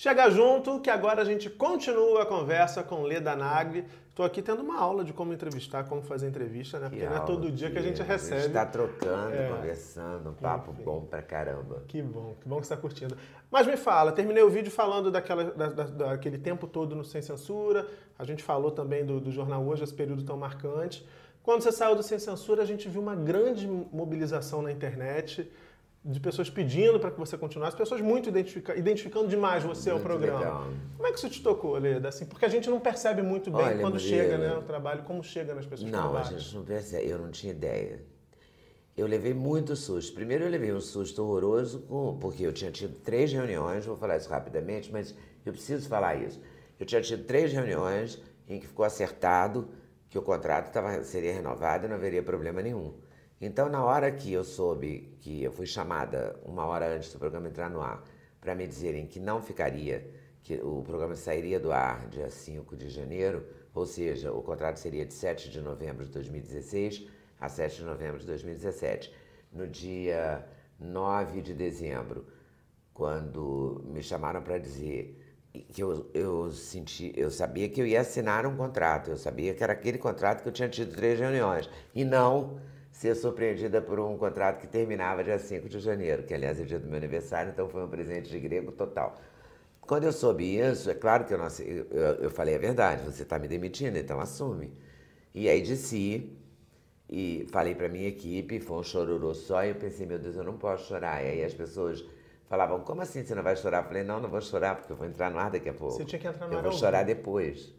Chega junto que agora a gente continua a conversa com Leda Nagli. Estou aqui tendo uma aula de como entrevistar, como fazer entrevista, né? Porque Que não é todo dia que a gente recebe. A gente tá trocando, É. conversando, um papo Enfim. bom pra caramba. Que bom, que bom que você está curtindo. Mas me fala, terminei o vídeo falando daquela, da- da- daquele tempo todo no Sem Censura. A gente falou também do, do jornal hoje, esse período tão marcante. Quando você saiu do Sem Censura, a gente viu uma grande mobilização na internet de pessoas pedindo para que você continuasse, pessoas muito identifica, identificando demais você ao Muito programa. legal. Como é que isso te tocou, Leda? Assim, porque a gente não percebe muito bem Olha, quando chega né, o trabalho, como chega nas pessoas que Não, a gente não percebe. Eu não tinha ideia. Eu levei muito susto. Primeiro eu levei um susto horroroso, com- porque eu tinha tido três reuniões, vou falar isso rapidamente, mas eu preciso falar isso. Eu tinha tido três reuniões em que ficou acertado que o contrato tava, seria renovado e não haveria problema nenhum. Então, na hora que eu soube que eu fui chamada uma hora antes do programa entrar no ar, para me dizerem que não ficaria, que o programa sairia do ar dia 5 de janeiro, ou seja, o contrato seria de 7 de novembro de 2016 a 7 de novembro de 2017. No dia 9 de dezembro, quando me chamaram para dizer que eu, eu senti, eu sabia que eu ia assinar um contrato, eu sabia que era aquele contrato que eu tinha tido três reuniões, e não ser surpreendida por um contrato que terminava dia 5 de janeiro, que aliás é dia do meu aniversário, então foi um presente de grego total. Quando eu soube isso, é claro que eu, não, eu, eu- eu falei a verdade, você está me demitindo, então assume. E aí desci e falei para minha equipe, foi um chororô só, e eu pensei, meu Deus, eu não posso chorar. E aí as pessoas falavam, como assim você não vai chorar? Eu falei, não, não vou chorar, porque eu vou entrar no ar daqui a pouco. Você tinha que entrar no Eu ar vou ao chorar depois.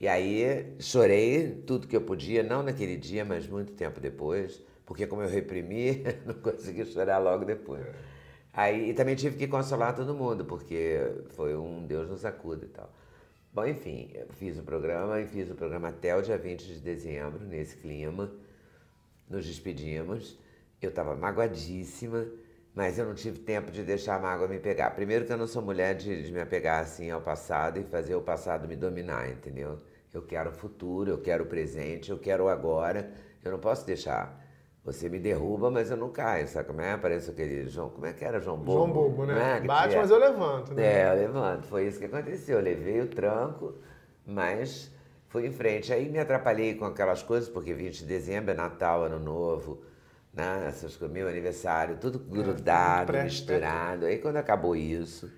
E aí chorei tudo que eu podia, não naquele dia, mas muito tempo depois, porque como eu reprimi, não consegui chorar logo depois. Aí e também tive que consolar todo mundo, porque foi um Deus nos acuda e tal. Bom, enfim, fiz o programa e fiz o programa até o dia 20 de dezembro, nesse clima. Nos despedimos. Eu estava magoadíssima, mas eu não tive tempo de deixar a mágoa me pegar. Primeiro que eu não sou mulher de, de me apegar assim ao passado e fazer o passado me dominar, entendeu? Eu quero o futuro, eu quero o presente, eu quero o agora. Eu não posso deixar. Você me derruba, mas eu não caio, sabe como é? Parece aquele João. Como é que era João Bobo? João Bobo, né? é? Bate, tinha- mas eu levanto, né? é, eu levanto. Foi isso que aconteceu. Eu levei o tranco, mas fui em frente. Aí me atrapalhei com aquelas coisas, porque 20 de dezembro é Natal, Ano Novo, né? Essas coisas, meu aniversário, tudo grudado, pré- misturado. Aí quando acabou isso,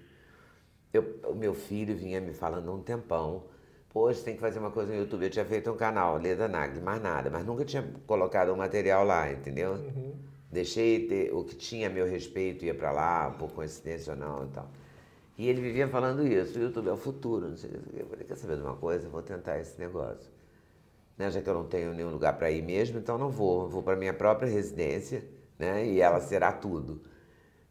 eu- o meu filho vinha me falando há um tempão. Você tem que fazer uma coisa no YouTube. Eu tinha feito um canal, Leda Nagli, mais nada, mas nunca tinha colocado um material lá, entendeu? Uhum. Deixei ter, o que tinha a meu respeito ia pra lá, por coincidência ou não e tal. E ele vivia falando isso, o YouTube é o futuro, não sei o quê. Eu falei, quer saber de uma coisa? Eu vou tentar esse negócio. Né? Já que eu não tenho nenhum lugar para ir mesmo, então não vou. Vou para minha própria residência, né? E ela será tudo.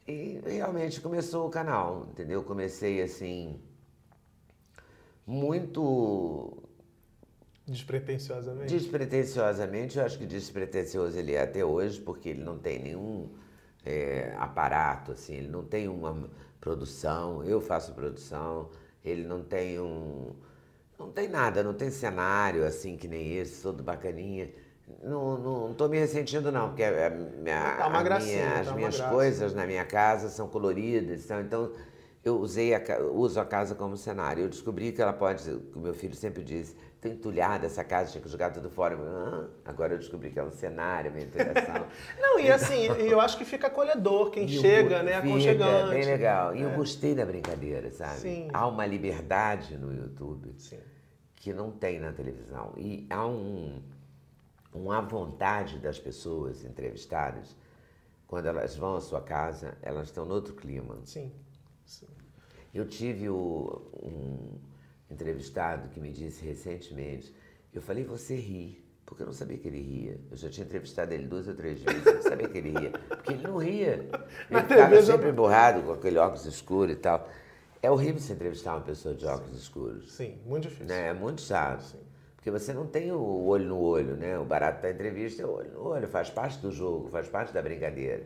E realmente começou o canal, entendeu? Comecei assim, muito Despretensiosamente. Despretensiosamente, eu acho que despretensioso ele é até hoje, porque ele não tem nenhum é, aparato, assim, ele não tem uma produção, eu faço produção, ele não tem um. Não tem nada, não tem cenário assim que nem esse, todo bacaninha. Não, não, não tô me ressentindo, não, porque a, minha, Tá uma a gracinha, minha- tá as uma minhas coisas na minha casa são coloridas, então, então eu usei a, uso a casa como cenário. Eu descobri que ela pode, o meu filho sempre disse, tô entulhada essa casa, tinha que jogar tudo fora. Eu, "Ah", agora eu descobri que é um cenário, uma interação. Não, e assim, e eu acho que fica acolhedor quem E chega, né? fica Aconchegante. bem legal. E eu É. gostei da brincadeira, sabe? Sim. Há uma liberdade no YouTube Sim. que não tem na televisão. E há um, uma vontade das pessoas entrevistadas, quando elas vão à sua casa, elas estão no outro clima. Sim. Sim. Eu tive o- um entrevistado que me disse recentemente, eu falei, você ri, porque eu não sabia que ele ria. Eu já tinha entrevistado ele duas ou três vezes, eu não sabia que ele ria, porque ele não ria. Ele ficava sempre emburrado com aquele óculos escuro e tal. É horrível você entrevistar uma pessoa de óculos escuros. Sim, muito difícil. Né? É muito chato. Porque você não tem o olho no olho, né? O barato da entrevista é o olho no olho, faz parte do jogo, faz parte da brincadeira.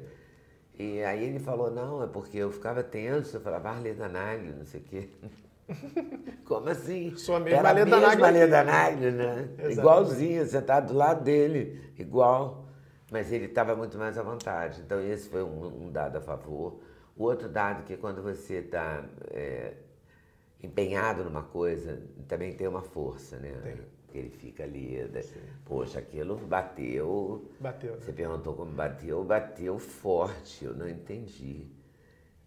E aí ele falou, não, é porque eu ficava tenso, eu falava, ah, Leda Nagli, não sei o quê. Como assim? Sua mesma Era a Leda mesma Nagli aqui. Leda Nagli, né? Exatamente. Igualzinho, sentado do lado dele, igual. Mas ele estava muito mais à vontade. Então esse foi um, um dado a favor. O outro dado que quando você está empenhado numa coisa, também tem uma força, né? Tem. Ele fica ali, né? poxa, aquilo bateu. Bateu. Você perguntou como bateu, bateu forte, eu não entendi.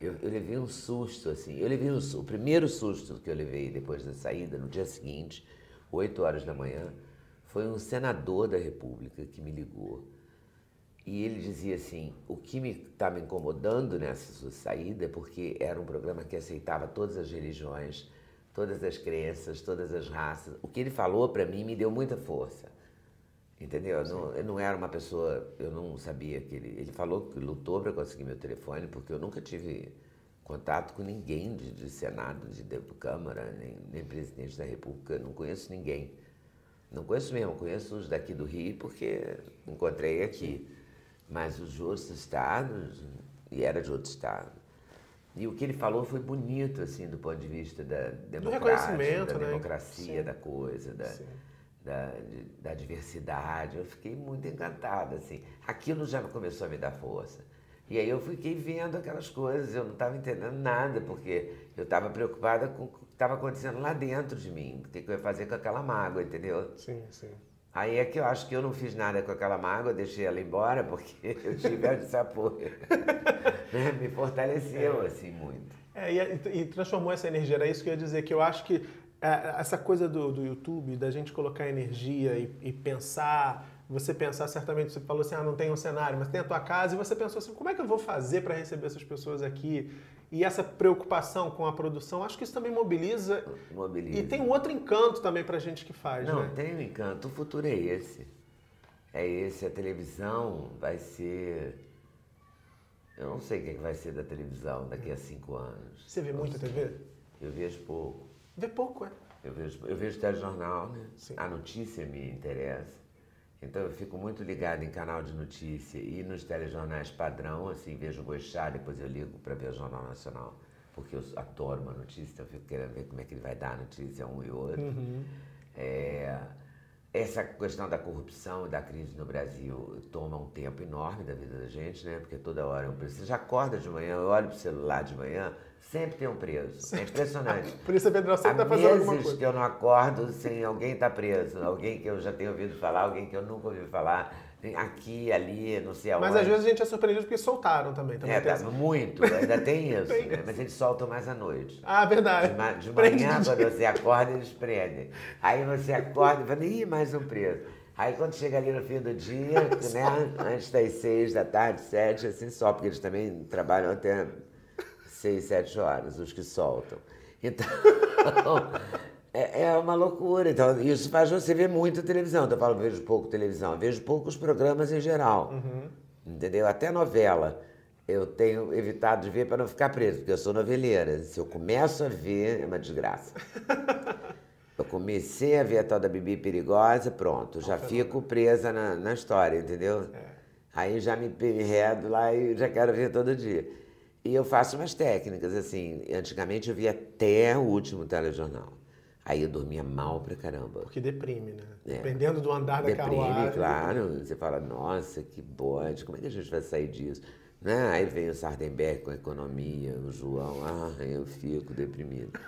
Eu, eu levei um susto, assim. Eu levei um, o primeiro susto que eu levei depois da saída, no dia seguinte, 8 horas da manhã, foi um senador da República que me ligou. E ele dizia assim: o que me está me incomodando nessa sua saída é porque era um programa que aceitava todas as religiões, todas as crenças, todas as raças. O que ele falou para mim me deu muita força. Entendeu? Eu não, eu não, era uma pessoa, eu não sabia que ele. Ele falou que lutou para conseguir meu telefone, porque eu nunca tive contato com ninguém de, de Senado, de, de Câmara, nem, nem presidente da República, não conheço ninguém. Não conheço mesmo, conheço os daqui do Rio porque encontrei aqui. Mas os outros estados, e era de outro estado. E o que ele falou foi bonito, assim, do ponto de vista da democracia, da né? democracia, da coisa, da, da, de, da, diversidade. Eu fiquei muito encantada, assim. Aquilo já começou a me dar força. E aí eu fiquei vendo aquelas coisas, eu não estava entendendo nada, porque eu estava preocupada com o que estava acontecendo lá dentro de mim, o que eu ia fazer com aquela mágoa, entendeu? Sim, sim. Aí é que eu acho que eu não fiz nada com aquela mágoa, deixei ela embora, porque eu tive esse apoio. né? Me fortaleceu, é. assim, muito. É, e, e, transformou essa energia, era isso que eu ia dizer, que eu acho que essa coisa do, do YouTube, da gente colocar energia e, e pensar você pensar certamente, você falou assim, ah, não tem um cenário, mas tem a tua casa, e você pensou assim, como é que eu vou fazer para receber essas pessoas aqui? E essa preocupação com a produção, acho que isso também mobiliza. Mobiliza. E tem um outro encanto também pra gente que faz, Não, né? tem um encanto. O futuro é esse. É esse. A televisão vai ser. Eu não sei o que é vai ser da televisão daqui a cinco anos. Você vê muita TV? Eu vejo pouco. Vê pouco, é? Eu vejo, eu vejo telejornal, né? Sim. A notícia me interessa. Então eu fico muito ligado em canal de notícia e nos telejornais padrão, assim, vejo o Boixá, depois eu ligo para ver o Jornal Nacional, porque eu adoro uma notícia, então eu fico querendo ver como é que ele vai dar a notícia um e outro. Uhum. É, essa questão da corrupção e da crise no Brasil toma um tempo enorme da vida da gente, né? Porque toda hora um preço. Você já acorda de manhã, eu olho pro celular de manhã, sempre tem um preso. É impressionante. Por isso a Pedro sempre está fazendo alguma coisa. que eu não acordo sem alguém estar tá preso. Alguém que eu já tenho ouvido falar, alguém que eu nunca ouvi falar. Aqui, ali, não sei aonde. Mas às vezes a gente é surpreendido porque soltaram também. também é, tá, muito, ainda tem isso, tem né? Mas eles soltam mais à noite. Ah, verdade. De, ma de manhã, quando você acorda, eles prendem. Aí você acorda e fala, ih, mais um preso. Aí quando chega ali no fim do dia, né, antes das seis da tarde, sete, assim só, porque eles também trabalham até seis, sete horas, os que soltam. Então, é, é, uma loucura. Então, isso faz você ver muita televisão. Então, eu falo, vejo pouco televisão, vejo poucos programas em geral. Uhum. Entendeu? Até novela. Eu tenho evitado de ver para não ficar preso, porque eu sou noveleira. Se eu começo a ver, é uma desgraça. Eu comecei a ver a tal da Bibi Perigosa, pronto, já fico presa na, na história, entendeu? É. Aí já me enredo lá e já quero ver todo dia. E eu faço umas técnicas, assim. Antigamente eu via até o último telejornal. Aí eu dormia mal pra caramba. Porque deprime, né? É. Dependendo do andar da deprime, carruagem. claro. Deprime. Você fala, nossa, que bode, como é que a gente vai sair disso? Né? Aí vem o Sardenberg com a economia, o João, ah, eu fico deprimido.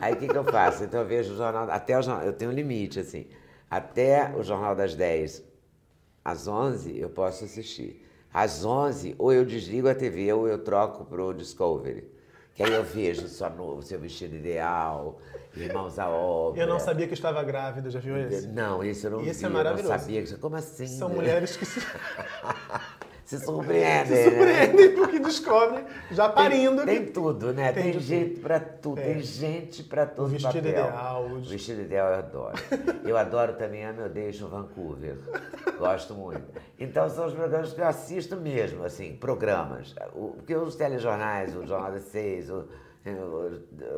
Aí o que, que eu faço? Então eu vejo o jornal, até o jornal, eu tenho um limite, assim. Até o Jornal das 10 às 11 eu posso assistir. Às 11, ou eu desligo a TV ou eu troco pro Discovery. Que aí eu vejo novo, seu vestido ideal, irmãos à obra. Eu não sabia que estava grávida, já viu esse? Não, esse eu não esse vi. é maravilhoso. Eu não sabia. Como assim? São né? mulheres que se... se surpreendem. Se surpreendem né? porque descobrem, já parindo. Tem, tem tudo, né? Tem, tem jeito para tudo. É. Tem gente para todo o vestido papel. ideal. O vestido ideal eu adoro. eu adoro também a Meu Deixo Vancouver. Gosto muito. Então são os programas que eu assisto mesmo, assim, programas. Porque os telejornais, o Jornal das Seis, o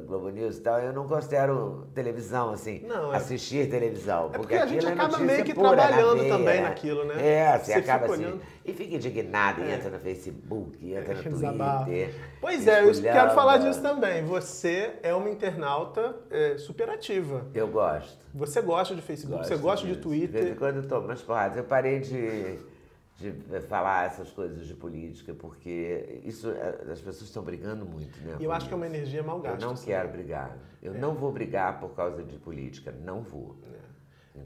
Globo News e tal, eu não considero televisão, assim, não, é... assistir televisão. É porque, porque a gente é acaba meio que trabalhando veia, também naquilo, né? É, você, você acaba assim. E fica indignado, é. entra no Facebook, entra no Twitter. Pois é, eu quero falar disso também. Você é uma internauta é, superativa. Eu gosto. Você gosta de Facebook, gosto você gosta disso. de Twitter. De vez em quando eu tomo umas porradas. Eu parei de de falar essas coisas de política, porque isso é, as pessoas estão brigando muito, né? Eu acho que é uma energia mal gasta. Eu não quero brigar. Eu é. não vou brigar por causa de política, não vou. É.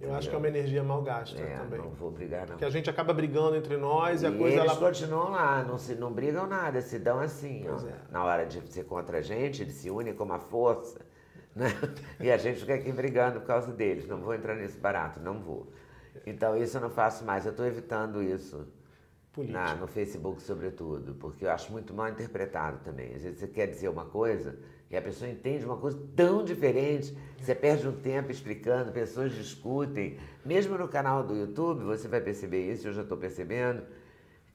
Eu acho que é uma energia mal gasta é, também. Não vou brigar, não. Porque a gente acaba brigando entre nós e, e a coisa eles ela. continuam lá, não, se, não brigam nada, se dão assim. Ó, é. Na hora de ser contra a gente, eles se unem com uma força. Né? E a gente fica aqui brigando por causa deles. Não vou entrar nesse barato, não vou. Então isso eu não faço mais, eu estou evitando isso. Na, no Facebook, sobretudo, porque eu acho muito mal interpretado também. Às vezes você quer dizer uma coisa e a pessoa entende uma coisa tão diferente, você perde um tempo explicando, pessoas discutem. Mesmo no canal do YouTube, você vai perceber isso, eu já estou percebendo.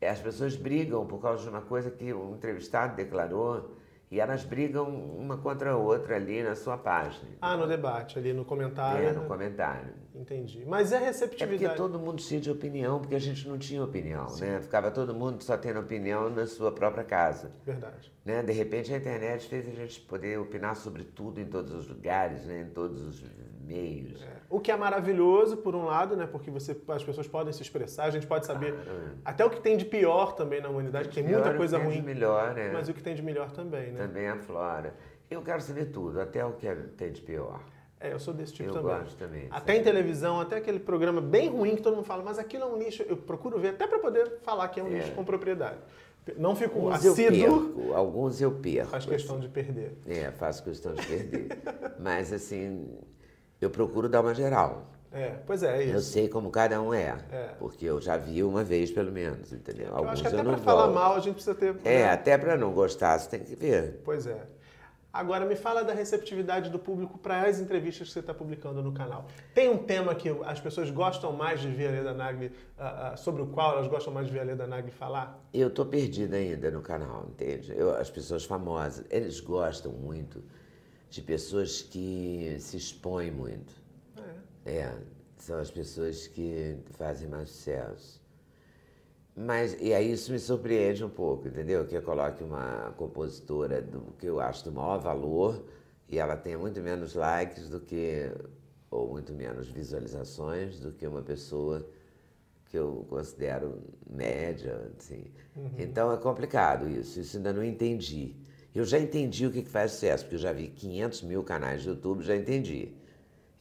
As pessoas brigam por causa de uma coisa que um entrevistado declarou e elas brigam uma contra a outra ali na sua página. Ah, no debate, ali no comentário. É, no comentário. Entendi. Mas é receptividade. É porque todo mundo tinha de opinião, porque a gente não tinha opinião, Sim. né? Ficava todo mundo só tendo opinião na sua própria casa. Verdade. Né? De repente a internet fez a gente poder opinar sobre tudo em todos os lugares, né? em todos os meios. É. O que é maravilhoso, por um lado, né? Porque você, as pessoas podem se expressar, a gente pode saber até o que tem de pior também na humanidade, que tem muita coisa ruim. De melhor, né? Mas o que tem de melhor também, né? Também aflora. Eu quero saber tudo, até o que tem de pior. É, eu sou desse tipo eu também. Gosto também. Até em televisão, até aquele programa bem ruim que todo mundo fala, mas aquilo é um lixo. Eu procuro ver até para poder falar que é um é. lixo com propriedade. Não fico alguns assíduo. Alguns eu perco. Faz questão assim. de perder. É, faço questão de perder. mas assim, eu procuro dar uma geral. É, pois é, é isso. Eu sei como cada um é, é, porque eu já vi uma vez pelo menos, entendeu? Eu Alguns acho que até para falar mal a gente precisa ter. É, né? até para não gostar você tem que ver. Pois é. Agora me fala da receptividade do público para as entrevistas que você está publicando no canal. Tem um tema que as pessoas gostam mais de ver a Leda Nagli, uh, uh, sobre o qual elas gostam mais de ver a Leda Nagli falar? Eu estou perdida ainda no canal, entende? Eu, as pessoas famosas, eles gostam muito de pessoas que se expõem muito. É. é, são as pessoas que fazem mais sucesso. Mas, e aí isso me surpreende um pouco, entendeu? Que eu coloque uma compositora do que eu acho do maior valor e ela tenha muito menos likes do que, ou muito menos visualizações do que uma pessoa que eu considero média, assim. Uhum. Então é complicado isso, isso ainda não entendi. Eu já entendi o que faz sucesso, porque eu já vi 500 mil canais de YouTube, já entendi.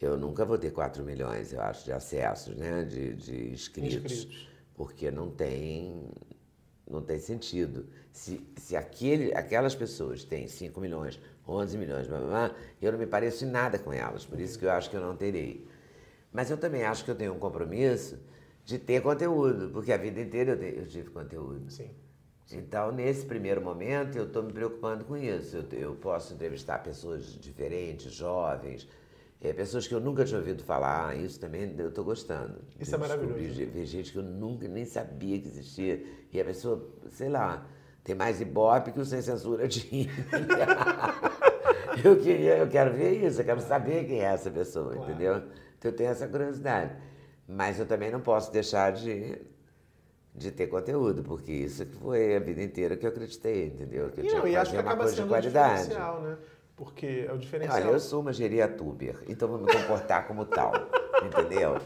Eu nunca vou ter 4 milhões, eu acho, de acessos, né? de, de inscritos, inscritos, porque não tem, não tem sentido. Se, se aquele, aquelas pessoas têm 5 milhões, 11 milhões, blá, blá, blá, eu não me pareço em nada com elas, por isso que eu acho que eu não terei. Mas eu também acho que eu tenho um compromisso de ter conteúdo, porque a vida inteira eu, te, eu tive conteúdo. Sim. Então, nesse primeiro momento, eu estou me preocupando com isso. Eu, eu, posso entrevistar pessoas diferentes, jovens, é, pessoas que eu nunca tinha ouvido falar. Isso também eu estou gostando. Isso é maravilhoso. Ver gente que eu nunca nem sabia que existia. E a pessoa, sei lá, tem mais ibope que o Sem Censura tinha. eu, queria, eu quero ver isso, eu quero saber quem é essa pessoa, claro. entendeu? Então, eu tenho essa curiosidade. Mas eu também não posso deixar de de ter conteúdo, porque isso que foi a vida inteira que eu acreditei, entendeu? Que eu e tinha não, que fazer uma coisa de qualidade. né? Porque é o diferencial. Olha, eu sou uma geriatuber, então vou me comportar como tal, entendeu?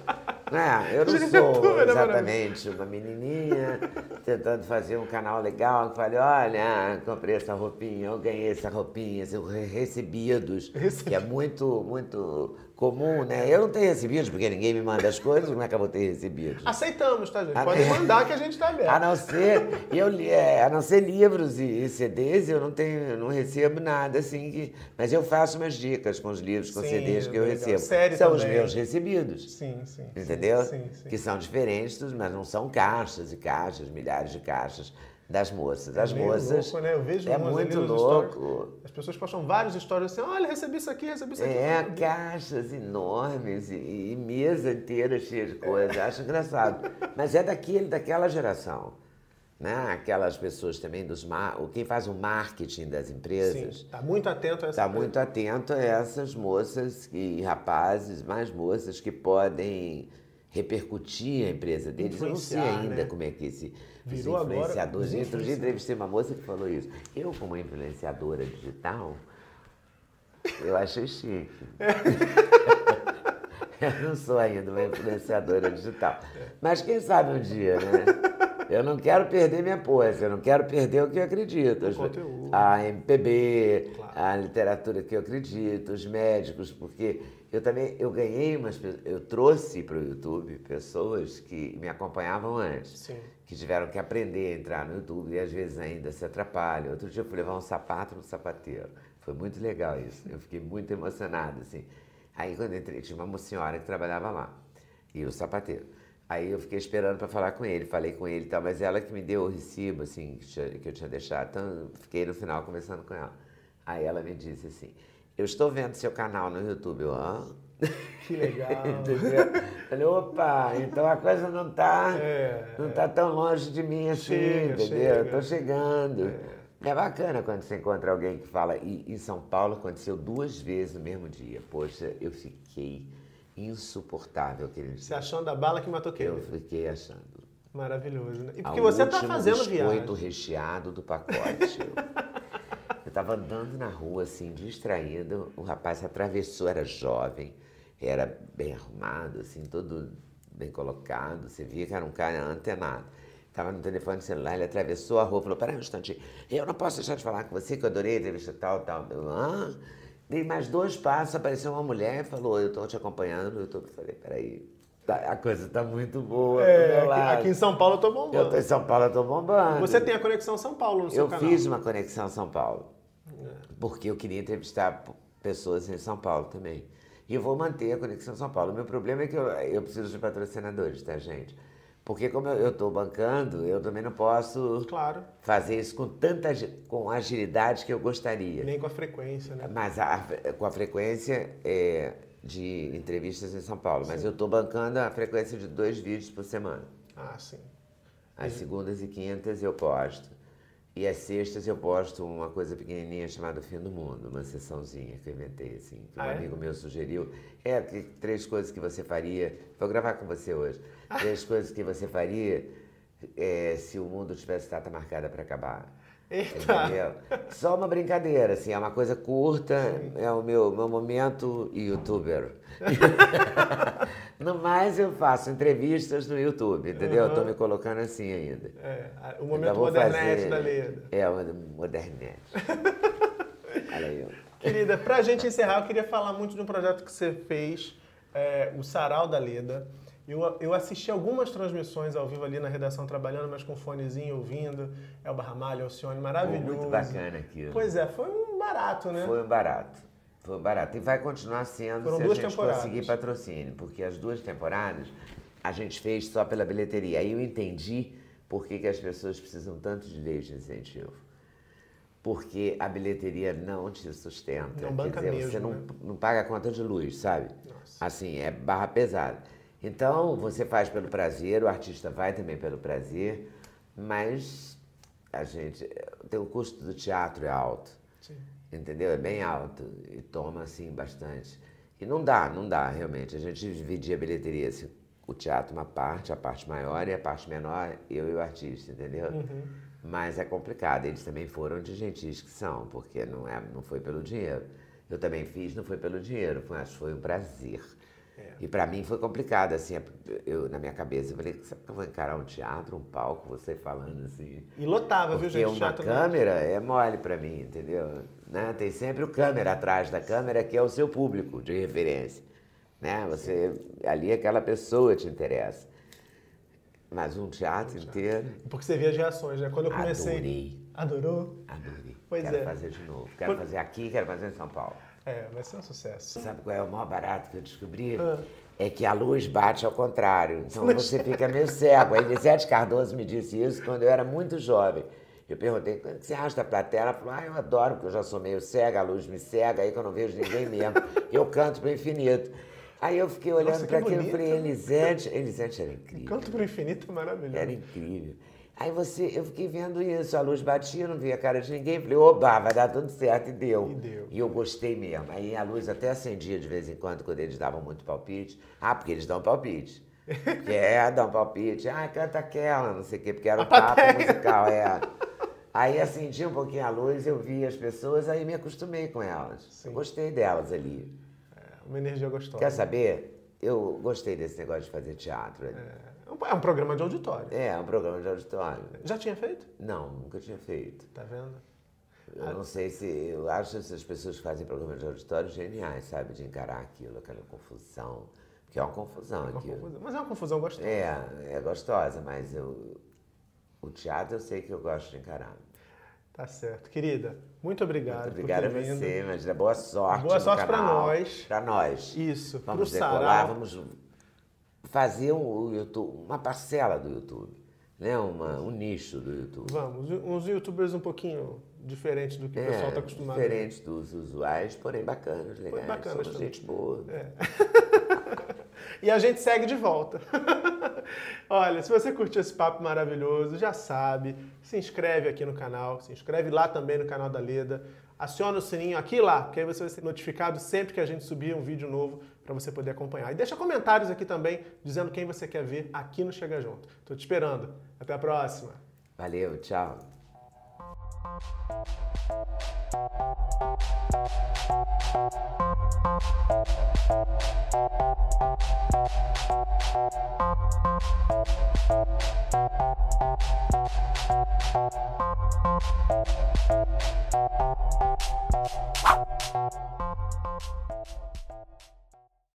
É, eu não sou exatamente uma menininha tentando fazer um canal legal que fale, olha, comprei essa roupinha, eu ganhei essa roupinha, recebidos, que é muito, muito comum, né? Eu não tenho recebidos, porque ninguém me manda as coisas, como é que eu vou ter recebidos? Aceitamos, tá, gente? Pode mandar que a gente está aberto. A não ser, eu, é, a não ser livros e, CDs, eu não tenho, não recebo nada assim que. Mas eu faço umas dicas com os livros, com sim, CDs que eu legal. recebo. Série são também. os meus recebidos. Sim, sim. Entendeu? Sim, sim. Que são diferentes, mas não são caixas e caixas, milhares de caixas das moças. É As moças. Louco, né? Eu vejo é muito louco. As pessoas postam várias histórias assim: olha, recebi isso aqui, recebi isso aqui. É, caixas enormes e, e mesa inteira cheia de coisas. Acho engraçado. Mas é daquele, daquela geração. Né? Aquelas pessoas também dos mar... quem faz o marketing das empresas está muito atento a essa está muito atento a essas moças e rapazes mais moças que podem repercutir a empresa deles. Eu não sei ainda né? como é que esse Virou os influenciadores. Agora, Outro dia entrevistei uma moça que falou isso. Eu, como influenciadora digital, eu achei chique. eu não sou ainda uma influenciadora digital. Mas quem sabe um dia, né? Eu não quero perder minha pose, eu não quero perder o que eu acredito. O conteúdo. A MPB, Claro. a literatura que eu acredito, os médicos, porque eu também eu ganhei umas eu trouxe para o YouTube pessoas que me acompanhavam antes, Sim. que tiveram que aprender a entrar no YouTube e às vezes ainda se atrapalham. Outro dia eu fui levar um sapato no sapateiro. Foi muito legal isso. Eu fiquei muito emocionado assim. Aí quando entrei, tinha uma senhora que trabalhava lá e o sapateiro. Aí eu fiquei esperando para falar com ele, falei com ele e tal, mas ela que me deu o recibo, assim, que, tinha- que eu tinha deixado, então fiquei no final conversando com ela. Aí ela me disse assim, eu estou vendo seu canal no YouTube, hã? Que legal. Entendeu? Falei, opa, então a coisa não tá, É, não tá tão longe de mim assim, Chega, entendeu? chega. Eu tô chegando. É. bacana quando você encontra alguém que fala, e em São Paulo aconteceu duas vezes no mesmo dia. Poxa, eu fiquei insuportável aquele Você dia. achando a bala que matou Eu quem? fiquei achando. Maravilhoso, né? E Ao porque você tá fazendo biscoito viagem. recheado do pacote. eu tava andando na rua, assim, distraído. O rapaz atravessou, era jovem, era bem arrumado, assim, todo bem colocado. Você via que era um cara antenado. Tava no telefone celular, ele atravessou a rua, falou, peraí um instantinho, eu não posso deixar de falar com você, que eu adorei a entrevista tal, tal. Eu, Hã? Dei mais dois passos, apareceu uma mulher e falou, eu tô te acompanhando no YouTube. Eu Falei, peraí, tá- a coisa tá muito boa É, aqui, aqui em São Paulo eu tô Eu bombando. tô em São Paulo, eu tô bombando. Você tem a Conexão São Paulo no seu Eu canal. fiz uma conexão São Paulo, É. porque eu queria entrevistar pessoas em São Paulo também. E eu vou manter a conexão São Paulo. O meu problema é que eu, eu preciso de patrocinadores, tá, gente? Porque como eu estou bancando, eu também não posso Claro. fazer isso com tanta com agilidade que eu gostaria. Nem com a frequência, né? Mas a- com a frequência é, de entrevistas em São Paulo. Mas eu estou bancando a frequência de dois vídeos por semana. Ah, sim. Às segundas e quintas eu posto. E às sextas eu posto uma coisa pequenininha chamada Fim do Mundo, uma sessãozinha que eu inventei, assim, que um Ah, é? amigo meu sugeriu. É, três coisas que você faria. Vou gravar com você hoje. Três coisas que você faria é, se o mundo tivesse data marcada para acabar. Eita! Só uma brincadeira, assim, é uma coisa curta, é o meu, meu momento youtuber. no mais, eu faço entrevistas no YouTube, entendeu? Eu tô me colocando assim ainda. É, o momento modernete fazer- da Leda. É, o modernete. Olha aí. Querida, pra gente encerrar, eu queria falar muito de um projeto que você fez, é, o Sarau da Leda. Eu, eu assisti algumas transmissões ao vivo ali na redação trabalhando, mas com fonezinho ouvindo. É o Barramalho, Alcione, maravilhoso. Muito bacana aquilo. Pois é, foi um barato, né? Foi um barato. Foi um barato. E vai continuar sendo Foram se duas a gente temporadas. conseguir patrocínio, porque as duas temporadas a gente fez só pela bilheteria. Aí eu entendi por que, que as pessoas precisam tanto de lei de incentivo. Porque a bilheteria não te sustenta. Não Quer banca dizer, mesmo, você não, né? não paga a conta de luz, sabe? Nossa. Assim, é barra pesada. Então, você faz pelo prazer, o artista vai também pelo prazer, mas a gente. Tem o custo do teatro é alto. Sim. Entendeu? É bem alto e toma assim bastante. E não dá, não dá realmente. A gente dividia a bilheteria, assim, o teatro uma parte, a parte maior e a parte menor, eu e o artista, entendeu? Mas é complicado. Eles também foram de gentis que são, porque não, é, não foi pelo dinheiro. Eu também fiz, não foi pelo dinheiro, mas foi um prazer. E para mim foi complicado, assim, eu, na minha cabeça, eu falei, sabe que eu vou encarar um teatro, um palco, você falando assim, E lotava, viu, porque gente? uma Teatro câmera é mole pra mim, entendeu? Né? Tem sempre o câmera atrás da câmera que é o seu público de referência. Né? Você, ali aquela pessoa te interessa. Mas um teatro inteiro, Porque você via as reações, né? Quando eu comecei. adorei, Adorou? adorei. Pois quero é. fazer de novo. Quero Quando- fazer aqui, quero fazer em São Paulo. É, vai ser um sucesso. Sabe qual é o maior barato que eu descobri? Ah. É que a luz bate ao contrário. Então você fica meio cego. A Elisete Cardoso me disse isso quando eu era muito jovem. Eu perguntei, o que você acha da plateia? Ela falou, ah, eu adoro, porque eu já sou meio cega, a luz me cega, aí que eu não vejo ninguém mesmo. Eu canto pro infinito. Aí eu fiquei olhando para aquilo e falei, Elisete, Elisete era incrível. Canto pro infinito é maravilhoso. Era incrível. Aí você, eu fiquei vendo isso, a luz batia, não via a cara de ninguém, falei, oba, vai dar tudo certo, e deu. E deu. E eu gostei mesmo. Aí a luz até acendia de vez em quando, quando eles davam muito palpite. Ah, porque eles dão palpite. Porque é, dão palpite. Ah, canta aquela, não sei o quê, porque era o papo musical, é. Aí acendia um pouquinho a luz, eu via as pessoas, aí me acostumei com elas. Eu gostei delas ali. É, uma energia gostosa. Quer saber? Eu gostei desse negócio de fazer teatro. ali. É, É um programa de auditório. É, um programa de auditório. Já tinha feito? Não, nunca tinha feito. Tá vendo? Eu não sei se. Eu acho essas pessoas que fazem programa de auditório geniais, sabe? De encarar aquilo, aquela confusão. Porque é uma confusão Uma aquilo. confusão. Mas é uma confusão gostosa. É, é gostosa, mas eu, o teatro eu sei que eu gosto de encarar. Tá certo. Querida, muito obrigado. Muito obrigada a ter vindo. você, Imagina. Boa sorte. Boa sorte canal. nós. Pra nós. Isso, Vamos decolar, sarau. vamos fazer um YouTube, uma parcela do YouTube. Né? Uma, um nicho do YouTube. Vamos, uns youtubers um pouquinho diferentes do que o É, pessoal está acostumado. diferente dos usuais, porém bacanas, legais. bacanas Somos gente boa. E a gente segue de volta. Olha, se você curtiu esse papo maravilhoso, já sabe, se inscreve aqui no canal, se inscreve lá também no canal da Leda, aciona o sininho aqui e lá, porque aí você vai ser notificado sempre que a gente subir um vídeo novo para você poder acompanhar. E deixa comentários aqui também dizendo quem você quer ver aqui no Chega Junto. Estou te esperando. Até a próxima. Valeu, tchau.